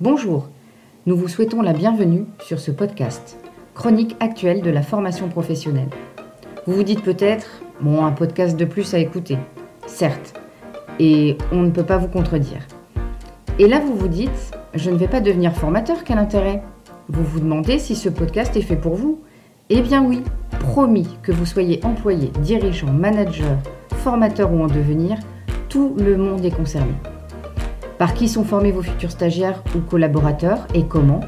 Bonjour, nous vous souhaitons la bienvenue sur ce podcast, chronique actuelle de la formation professionnelle. Vous vous dites peut-être, bon, un podcast de plus à écouter. Certes, et on ne peut pas vous contredire. Et là, vous vous dites, je ne vais pas devenir formateur, quel intérêt? Vous vous demandez si ce podcast est fait pour vous? Eh bien oui, promis que vous soyez employé, dirigeant, manager, formateur ou en devenir, tout le monde est concerné. Par qui sont formés vos futurs stagiaires ou collaborateurs et comment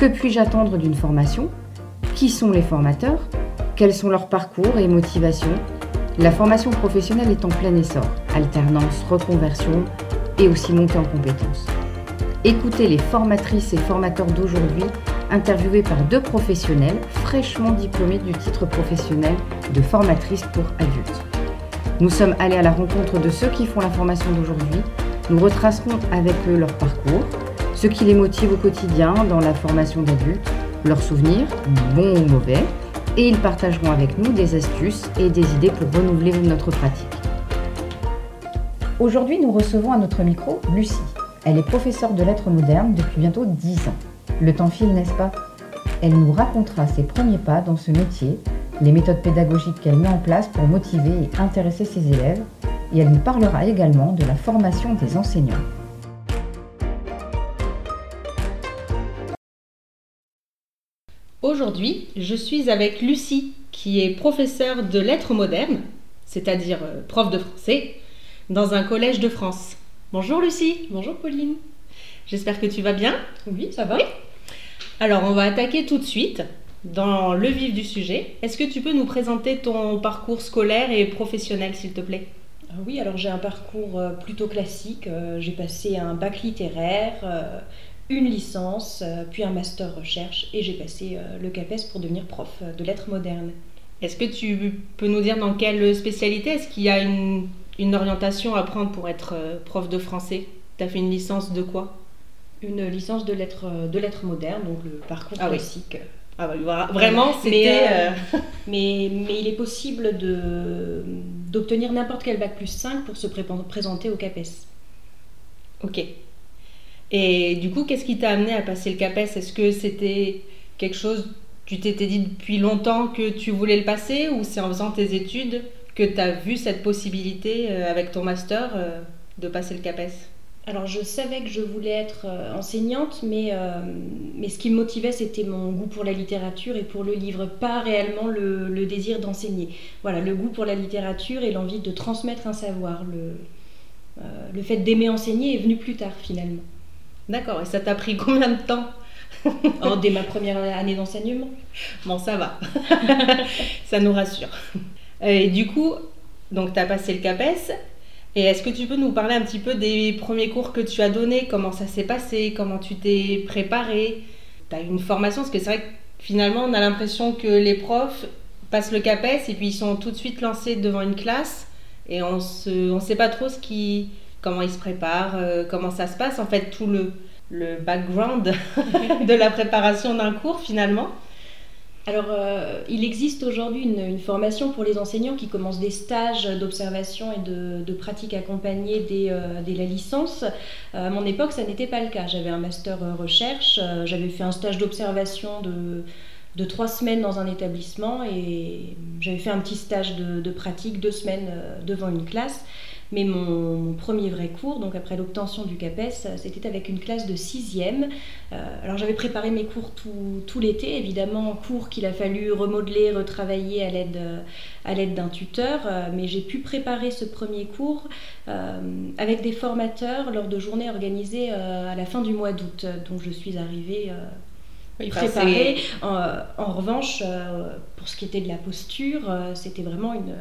Que puis-je attendre d'une formation Qui sont les formateurs Quels sont leurs parcours et motivations La formation professionnelle est en plein essor, alternance, reconversion et aussi montée en compétences. Écoutez les formatrices et formateurs d'aujourd'hui interviewés par deux professionnels fraîchement diplômés du titre professionnel de formatrice pour adultes. Nous sommes allés à la rencontre de ceux qui font la formation d'aujourd'hui. Nous retracerons avec eux leur parcours, ce qui les motive au quotidien dans la formation d'adultes, leurs souvenirs, bons ou mauvais, et ils partageront avec nous des astuces et des idées pour renouveler notre pratique. Aujourd'hui, nous recevons à notre micro Lucie. Elle est professeure de lettres modernes depuis bientôt 10 ans. Le temps file, n'est-ce pas? Elle nous racontera ses premiers pas dans ce métier les méthodes pédagogiques qu'elle met en place pour motiver et intéresser ses élèves, et elle nous parlera également de la formation des enseignants. Aujourd'hui, je suis avec Lucie, qui est professeure de lettres modernes, c'est-à-dire euh, prof de français, dans un collège de France. Bonjour Lucie. Bonjour Pauline. J'espère que tu vas bien. Oui, ça va. Alors, on va attaquer tout de suite dans le vif du sujet. Est-ce que tu peux nous présenter ton parcours scolaire et professionnel, s'il te plaît? Oui, alors j'ai un parcours euh, plutôt classique. Euh, j'ai passé un bac littéraire, euh, une licence, puis un master recherche, et j'ai passé le CAPES pour devenir prof de lettres modernes. Est-ce que tu peux nous dire dans quelle spécialité Est-ce qu'il y a une, orientation à prendre pour être prof de français? Tu as fait une licence de quoi? Une licence de lettres, de lettres modernes, donc le parcours ah classique. Ah bah, vraiment, c'était. Euh, mais, mais, il est possible de, d'obtenir n'importe quel bac plus 5 pour se présenter au CAPES. Ok. Et du coup, qu'est-ce qui t'a amené à passer le CAPES? Est-ce que c'était quelque chose, tu t'étais dit depuis longtemps que tu voulais le passer ou c'est en faisant tes études que tu vu cette possibilité euh, avec ton master de passer le CAPES? Alors je savais que je voulais être euh, enseignante, mais, euh, mais ce qui me motivait, c'était mon goût pour la littérature et pour le livre, pas réellement le, désir d'enseigner. Voilà, le goût pour la littérature et l'envie de transmettre un savoir. Le, euh, le fait d'aimer enseigner est venu plus tard finalement. D'accord, et ça t'a pris combien de temps oh, Dès ma première année d'enseignement. Bon, ça va. ça nous rassure. Et du coup, donc tu as passé le CAPES, et est-ce que tu peux nous parler un petit peu des premiers cours que tu as donnés? Comment ça s'est passé? Comment tu t'es préparé? Tu as une formation? Parce que c'est vrai que finalement, on a l'impression que les profs passent le CAPES et puis ils sont tout de suite lancés devant une classe et on ne sait pas trop ce qui, comment ils se préparent, euh, comment ça se passe. En fait, tout le background de la préparation d'un cours finalement. Alors, euh, il existe aujourd'hui une, formation pour les enseignants qui commencent des stages d'observation et de, pratique accompagnée dès, euh, la licence. Euh, à mon époque, ça n'était pas le cas. J'avais un master recherche, j'avais fait un stage d'observation de, trois semaines dans un établissement et j'avais fait un petit stage de pratique, deux semaines devant une classe. Mais mon, premier vrai cours, donc après l'obtention du CAPES, c'était avec une classe de 6e. Euh, alors j'avais préparé mes cours tout, l'été, évidemment, cours qu'il a fallu remodeler, retravailler à l'aide, à l'aide d'un tuteur, euh, mais j'ai pu préparer ce premier cours euh, avec des formateurs lors de journées organisées à la fin du mois d'août. Donc je suis arrivée préparée. En, revanche, pour ce qui était de la posture, c'était vraiment une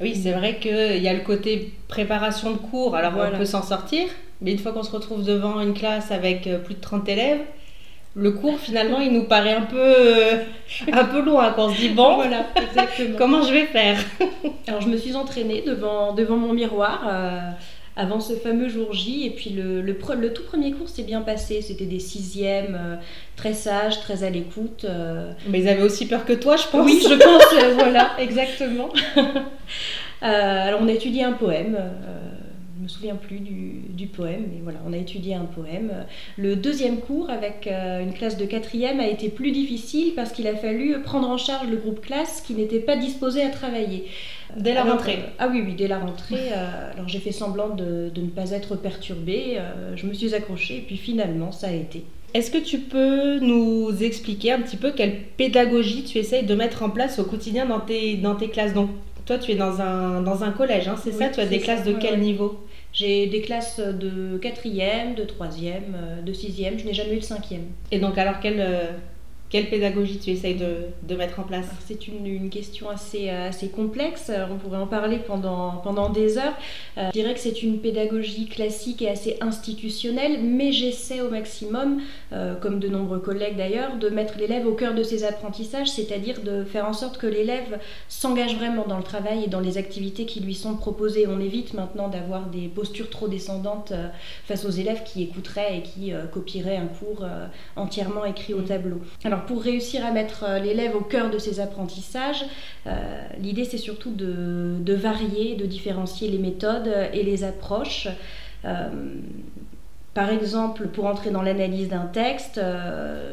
oui, c'est vrai qu'il y a le côté préparation de cours, alors on peut s'en sortir, mais une fois qu'on se retrouve devant une classe avec euh, plus de 30 élèves, le cours finalement il nous paraît un peu, euh, un peu loin, qu'on se dit bon, voilà, comment je vais faire? Alors je me suis entraînée devant, devant mon miroir. Euh, avant ce fameux jour J. Et puis le, le, le tout premier cours s'est bien passé. C'était des sixièmes, euh, très sages, très à l'écoute. Euh. Mais ils avaient aussi peur que toi, je pense. Oui, je pense, euh, voilà, exactement. alors on a étudié un poème. Je me souviens plus du, poème, mais voilà, on a étudié un poème. Le deuxième cours avec euh, une classe de quatrième a été plus difficile parce qu'il a fallu prendre en charge le groupe classe qui n'était pas disposé à travailler. Dès la rentrée Ah oui, oui, dès la rentrée. alors j'ai fait semblant de, de, ne pas être perturbée, je me suis accrochée et puis finalement ça a été. Est-ce que tu peux nous expliquer un petit peu quelle pédagogie tu essayes de mettre en place au quotidien dans tes, dans tes classes? Donc, toi, tu es dans un, dans un collège, hein, c'est ça? Tu as des classes de quel niveau? J'ai des classes de quatrième, de troisième, euh, de sixième. Je n'ai jamais eu le cinquième. Et donc, alors, quelle, euh, quelle pédagogie tu essayes de, mettre en place C'est une, question assez, assez complexe, on pourrait en parler pendant, pendant des heures. Euh, je dirais que c'est une pédagogie classique et assez institutionnelle, mais j'essaie au maximum, euh, comme de nombreux collègues d'ailleurs, de mettre l'élève au cœur de ses apprentissages, c'est-à-dire de faire en sorte que l'élève s'engage vraiment dans le travail et dans les activités qui lui sont proposées. On évite maintenant d'avoir des postures trop descendantes euh, face aux élèves qui écouteraient et qui copieraient un cours entièrement écrit au tableau. Alors, pour réussir à mettre euh, l'élève au cœur de ses apprentissages, euh, l'idée c'est surtout de, varier, de différencier les méthodes et les approches. Euh, par exemple, pour entrer dans l'analyse d'un texte,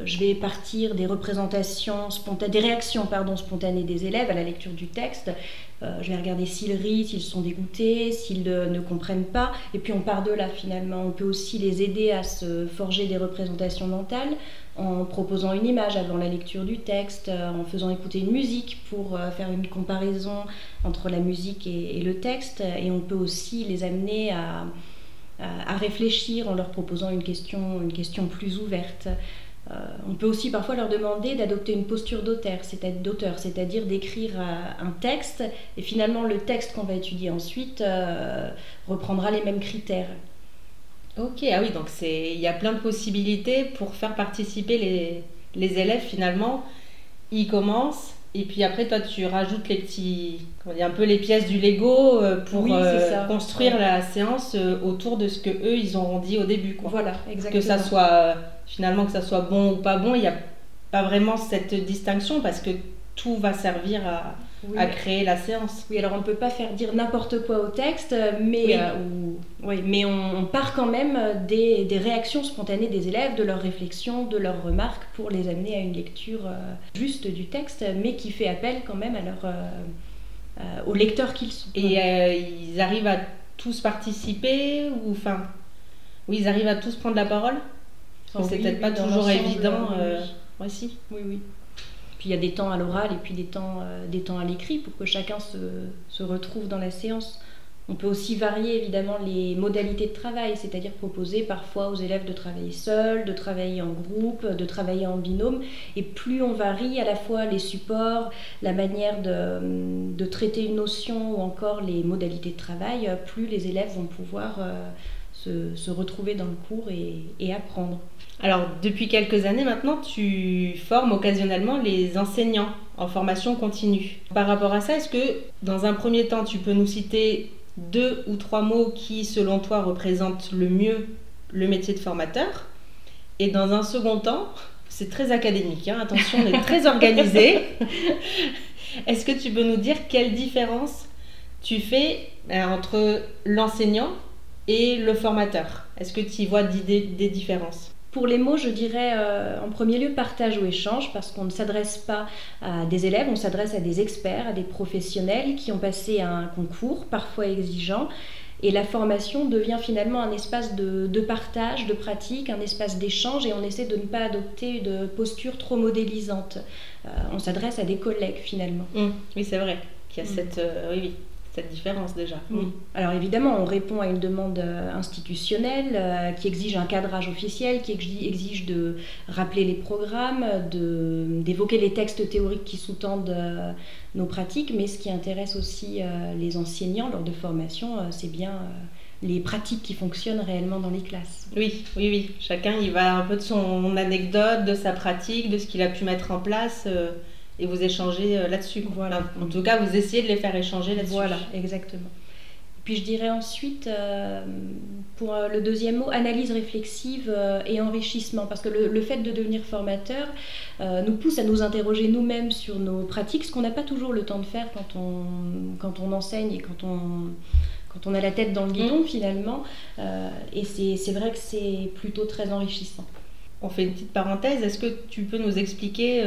je vais partir des représentations spontanées, des réactions pardon, spontanées des élèves à la lecture du texte. je vais regarder s'ils rient, s'ils sont dégoûtés, s'ils ne comprennent pas. Et puis on part de là finalement. On peut aussi les aider à se forger des représentations mentales en proposant une image avant la lecture du texte, euh, en faisant écouter une musique pour euh, faire une comparaison entre la musique et, le texte. Et on peut aussi les amener à, réfléchir en leur proposant une question, une question plus ouverte. Euh, on peut aussi parfois leur demander d'adopter une posture d'auteur, c'est-à-dire d'écrire un texte et finalement le texte qu'on va étudier ensuite reprendra les mêmes critères. Ok, ah oui, donc il y a plein de possibilités pour faire participer les, les élèves finalement. Ils commencent et puis après toi tu rajoutes les petits, comment dire, un peu les pièces du Lego euh, pour euh, construire la séance euh, autour de ce que eux ils auront dit au début. Quoi. Voilà, exactement. Que ça soit finalement que ça soit bon ou pas bon, il n'y a pas vraiment cette distinction parce que tout va servir à, à créer la séance. Oui, alors on ne peut pas faire dire n'importe quoi au texte, mais, oui. Euh, mais on, part quand même des, des, réactions spontanées des élèves, de leurs réflexions, de leurs remarques pour les amener à une lecture euh, juste du texte, mais qui fait appel quand même à leur, euh, aux lecteurs qu'ils sont. Et ils arrivent à tous participer ou enfin, oui, ils arrivent à tous prendre la parole? Oh c'est peut-être pas toujours évident. Oui, si. Oui, oui. Il y a des temps à l'oral et puis des temps, euh, à l'écrit pour que chacun se, retrouve dans la séance. On peut aussi varier évidemment les modalités de travail, c'est-à-dire proposer parfois aux élèves de travailler seuls, de travailler en groupe, de travailler en binôme. Et plus on varie à la fois les supports, la manière de, de traiter une notion ou encore les modalités de travail, plus les élèves vont pouvoir euh, se, se, retrouver dans le cours et, et apprendre. Alors, depuis quelques années maintenant, tu formes occasionnellement les enseignants en formation continue. Par rapport à ça, est-ce que dans un premier temps, tu peux nous citer deux ou trois mots qui, selon toi, représentent le mieux le métier de formateur? Et dans un second temps, c'est très académique, hein, attention, on est très organisé. est-ce que tu peux nous dire quelle différence tu fais euh, entre l'enseignant et le formateur Est-ce que tu y vois des différences? Pour les mots, je dirais euh, en premier lieu partage ou échange, parce qu'on ne s'adresse pas à des élèves, on s'adresse à des experts, à des professionnels qui ont passé un concours, parfois exigeant. Et la formation devient finalement un espace de, partage, de pratique, un espace d'échange, et on essaie de ne pas adopter de posture trop modélisante. Euh, on s'adresse à des collègues finalement. Mmh. oui, c'est vrai qu'il y a mmh. cette. Euh, oui, oui cette différence déjà. Oui. Alors évidemment, on répond à une demande euh, institutionnelle euh, qui exige un cadrage officiel, qui exige de rappeler les programmes, d'évoquer les textes théoriques qui sous-tendent euh, nos pratiques, mais ce qui intéresse aussi les enseignants lors de formation, c'est bien les pratiques qui fonctionnent réellement dans les classes. Oui, oui, oui. Chacun, il va un peu de son anecdote, de sa pratique, de ce qu'il a pu mettre en place et vous échangez euh, là-dessus. Voilà. en tout cas, vous essayez de les faire échanger là-dessus. Voilà, exactement. Puis je dirais ensuite, euh, pour euh, le deuxième mot, analyse réflexive et enrichissement, parce que le, fait de devenir formateur nous pousse à nous interroger nous-mêmes sur nos pratiques, ce qu'on n'a pas toujours le temps de faire quand on, quand on enseigne et quand on, quand on a la tête dans le guidon finalement. et c'est vrai que c'est plutôt très enrichissant. On fait une petite parenthèse. Est-ce que tu peux nous expliquer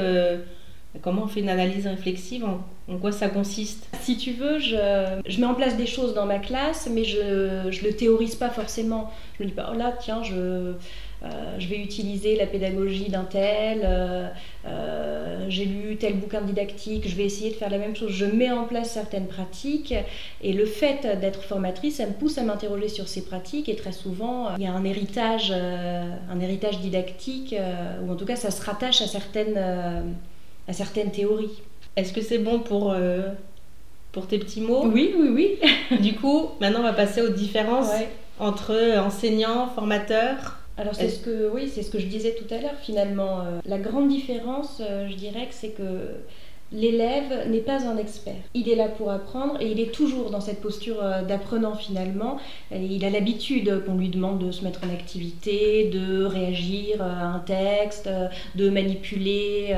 comment on fait une analyse réflexive en, quoi ça consiste? Si tu veux, je, mets en place des choses dans ma classe, mais je ne le théorise pas forcément. Je me dis pas, oh là, tiens, je euh, je vais utiliser la pédagogie d'un tel, euh, euh, j'ai lu tel bouquin didactique, je vais essayer de faire la même chose. Je mets en place certaines pratiques et le fait d'être formatrice, ça me pousse à m'interroger sur ces pratiques et très souvent, il y a un héritage, un héritage didactique, ou en tout cas, ça se rattache à certaines, à certaines théories. Est-ce que c'est bon pour pour tes petits mots? Oui, oui, oui. du coup, maintenant on va passer aux différences entre enseignants, formateurs. Alors c'est ce que oui, c'est ce que je disais tout à l'heure finalement. Euh, la grande différence, euh, je dirais que c'est que L'élève n'est pas un expert. Il est là pour apprendre et il est toujours dans cette posture euh, d'apprenant finalement. Il a l'habitude qu'on lui demande de se mettre en activité, de réagir à un texte, de manipuler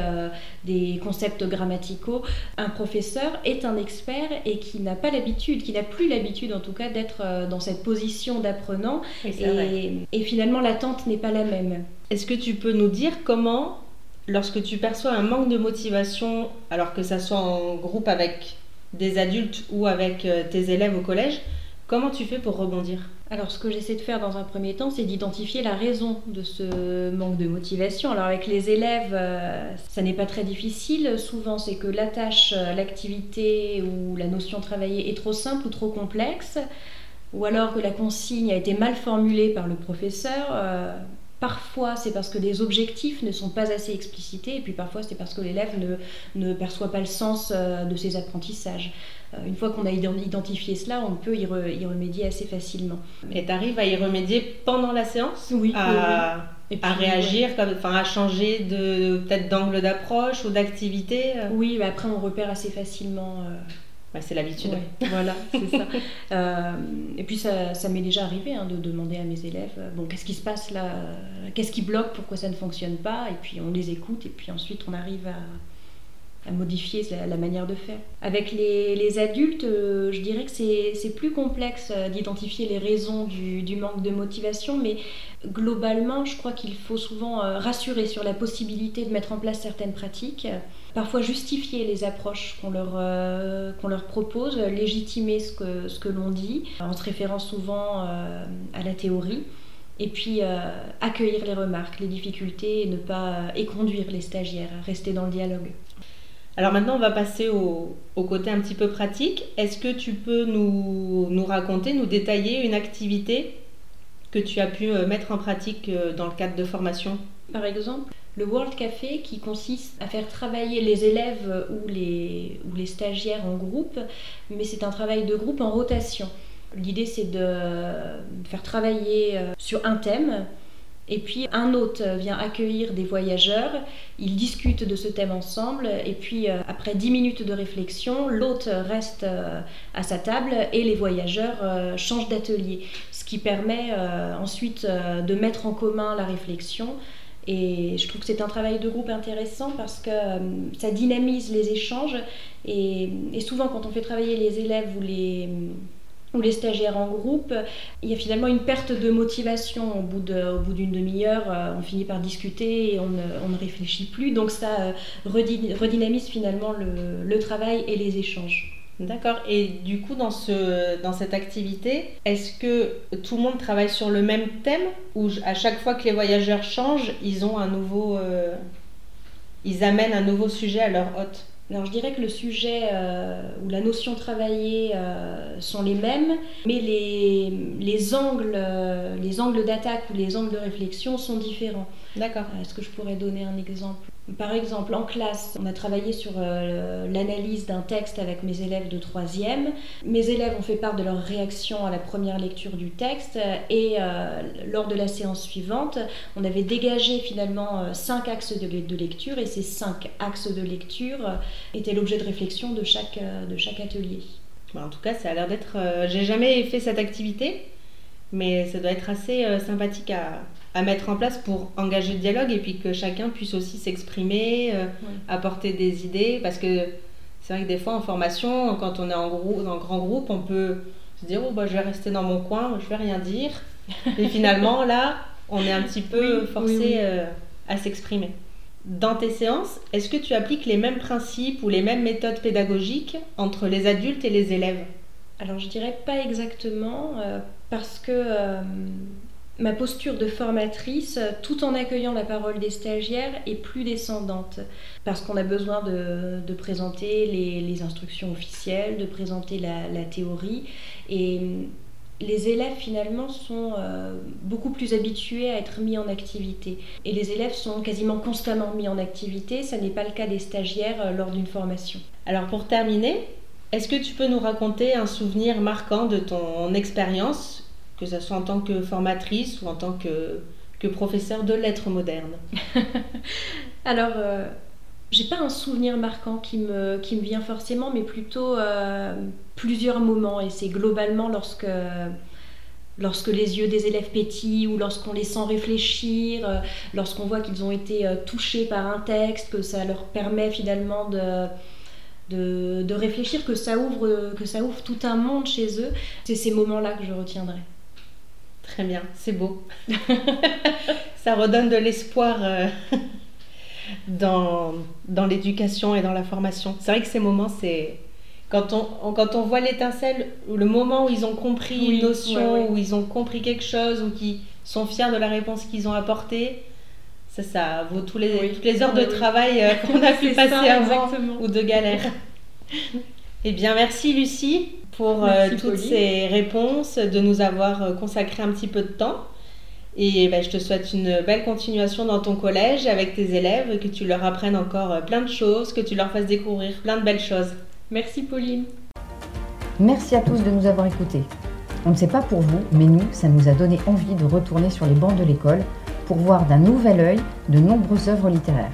des concepts grammaticaux. Un professeur est un expert et qui n'a pas l'habitude, qui n'a plus l'habitude en tout cas d'être euh, dans cette position d'apprenant. et, et finalement l'attente n'est pas la même. Est-ce que tu peux nous dire comment lorsque tu perçois un manque de motivation, alors que ça soit en groupe avec des adultes ou avec euh, tes élèves au collège, comment tu fais pour rebondir? Alors ce que j'essaie de faire dans un premier temps, c'est d'identifier la raison de ce manque de motivation. Alors avec les élèves, euh, ça n'est pas très difficile. Souvent c'est que la tâche, euh, l'activité ou la notion travaillée est trop simple ou trop complexe, ou alors que la consigne a été mal formulée par le professeur. Parfois, c'est parce que les objectifs ne sont pas assez explicités, et puis parfois, c'est parce que l'élève ne, perçoit pas le sens euh, de ses apprentissages. Euh, une fois qu'on a identifié cela, on peut y, remédier assez facilement. Et tu arrives à y remédier pendant la séance Oui. À, à réagir, enfin, à changer de peut-être d'angle d'approche ou d'activité euh Oui, mais après, on repère assez facilement c'est l'habitude. voilà, c'est ça. Euh, et puis ça, ça m'est déjà arrivé hein, de demander à mes élèves, euh, bon, qu'est-ce qui se passe là Qu'est-ce qui bloque Pourquoi ça ne fonctionne pas Et puis on les écoute et puis ensuite on arrive à, à modifier la, manière de faire. Avec les, adultes, euh, je dirais que c'est plus complexe d'identifier les raisons du, manque de motivation, mais globalement, je crois qu'il faut souvent rassurer sur la possibilité de mettre en place certaines pratiques, parfois justifier les approches qu'on leur, leur propose, légitimer ce que, l'on dit, en se référant souvent à la théorie et puis accueillir les remarques, les difficultés et ne pas éconduire les stagiaires, rester dans le dialogue. Alors maintenant, on va passer au, côté un petit peu pratique. Est-ce que tu peux nous, nous, raconter, nous détailler une activité que tu as pu euh, mettre en pratique euh, dans le cadre de formation? Par exemple, le World Café qui consiste à faire travailler les élèves ou les, ou les stagiaires en groupe, mais c'est un travail de groupe en rotation. L'idée c'est de faire travailler euh, sur un thème et puis un hôte vient accueillir des voyageurs, ils discutent de ce thème ensemble, et puis euh, après 10 minutes de réflexion, l'hôte reste euh, à sa table et les voyageurs changent d'atelier, ce qui permet ensuite de mettre en commun la réflexion. Et je trouve que c'est un travail de groupe intéressant parce que ça dynamise les échanges, et, souvent quand on fait travailler les élèves ou les ou les stagiaires en groupe, il y a finalement une perte de motivation. Au bout d'une demi-heure, euh, on finit par discuter et on ne, réfléchit plus, donc ça euh, redynamise finalement le, travail et les échanges. D'accord. Et du coup, dans, ce, dans cette activité, est-ce que tout le monde travaille sur le même thème ou à chaque fois que les voyageurs changent, ils ont un nouveau, euh, ils amènent un nouveau sujet à leur hôte? Alors je dirais que le sujet euh, ou la notion travaillée euh, sont les mêmes, mais les, les angles, les angles d'attaque ou les angles de réflexion sont différents. D'accord. Est-ce que je pourrais donner un exemple? Par exemple, en classe, on a travaillé sur euh, l'analyse d'un texte avec mes élèves de troisième. Mes élèves ont fait part de leur réaction à la première lecture du texte et euh, lors de la séance suivante, on avait dégagé finalement euh, cinq axes de, lecture et ces cinq axes de lecture étaient l'objet de réflexion de chaque, de chaque atelier. en tout cas, ça a l'air d'être... J'ai jamais fait cette activité, mais ça doit être assez sympathique à, à mettre en place pour engager le dialogue et puis que chacun puisse aussi s'exprimer, euh, apporter des idées. Parce que c'est vrai que des fois en formation, quand on est en, groupe, en grand groupe, on peut se dire, oh, bah, je vais rester dans mon coin, je vais rien dire. Et finalement, là, on est un petit peu forcé euh, à s'exprimer. Dans tes séances, est-ce que tu appliques les mêmes principes ou les mêmes méthodes pédagogiques entre les adultes et les élèves? Alors je dirais pas exactement, euh, parce que ma posture de formatrice, tout en accueillant la parole des stagiaires, est plus descendante. Parce qu'on a besoin de, présenter les, instructions officielles, de présenter la, théorie. Et les élèves finalement sont euh, beaucoup plus habitués à être mis en activité. Et les élèves sont quasiment constamment mis en activité. Ce n'est pas le cas des stagiaires euh, lors d'une formation. Alors pour terminer, est-ce que tu peux nous raconter un souvenir marquant de ton expérience, que ce soit en tant que formatrice ou en tant que, professeur de lettres modernes Alors, euh, j'ai pas un souvenir marquant qui me, qui me vient forcément, mais plutôt euh, plusieurs moments. Et c'est globalement lorsque, lorsque les yeux des élèves pétillent ou lorsqu'on les sent réfléchir, euh, lorsqu'on voit qu'ils ont été euh, touchés par un texte, que ça leur permet finalement de, de, de, réfléchir, que ça, ouvre, que ça ouvre tout un monde chez eux. C'est ces moments-là que je retiendrai. Très bien, c'est beau. ça redonne de l'espoir dans, dans l'éducation et dans la formation. C'est vrai que ces moments, c'est quand on, quand on voit l'étincelle, le moment où ils ont compris une notion, où ils ont compris quelque chose, ou qui sont fiers de la réponse qu'ils ont apportée, ça, ça vaut tous les, toutes les heures de travail euh, qu'on a pu passer avant, ou de galère. eh bien, merci Lucie pour euh, toutes ces réponses, de nous avoir euh, consacré un petit peu de temps. Et ben, je te souhaite une belle continuation dans ton collège avec tes élèves, que tu leur apprennes encore euh, plein de choses, que tu leur fasses découvrir plein de belles choses. Merci Pauline. Merci à tous de nous avoir écoutés. On ne sait pas pour vous, mais nous, ça nous a donné envie de retourner sur les bancs de l'école pour voir d'un nouvel œil de nombreuses œuvres littéraires.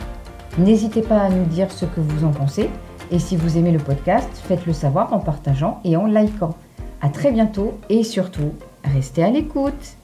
N'hésitez pas à nous dire ce que vous en pensez et si vous aimez le podcast, faites-le savoir en partageant et en likant. À très bientôt et surtout, restez à l'écoute.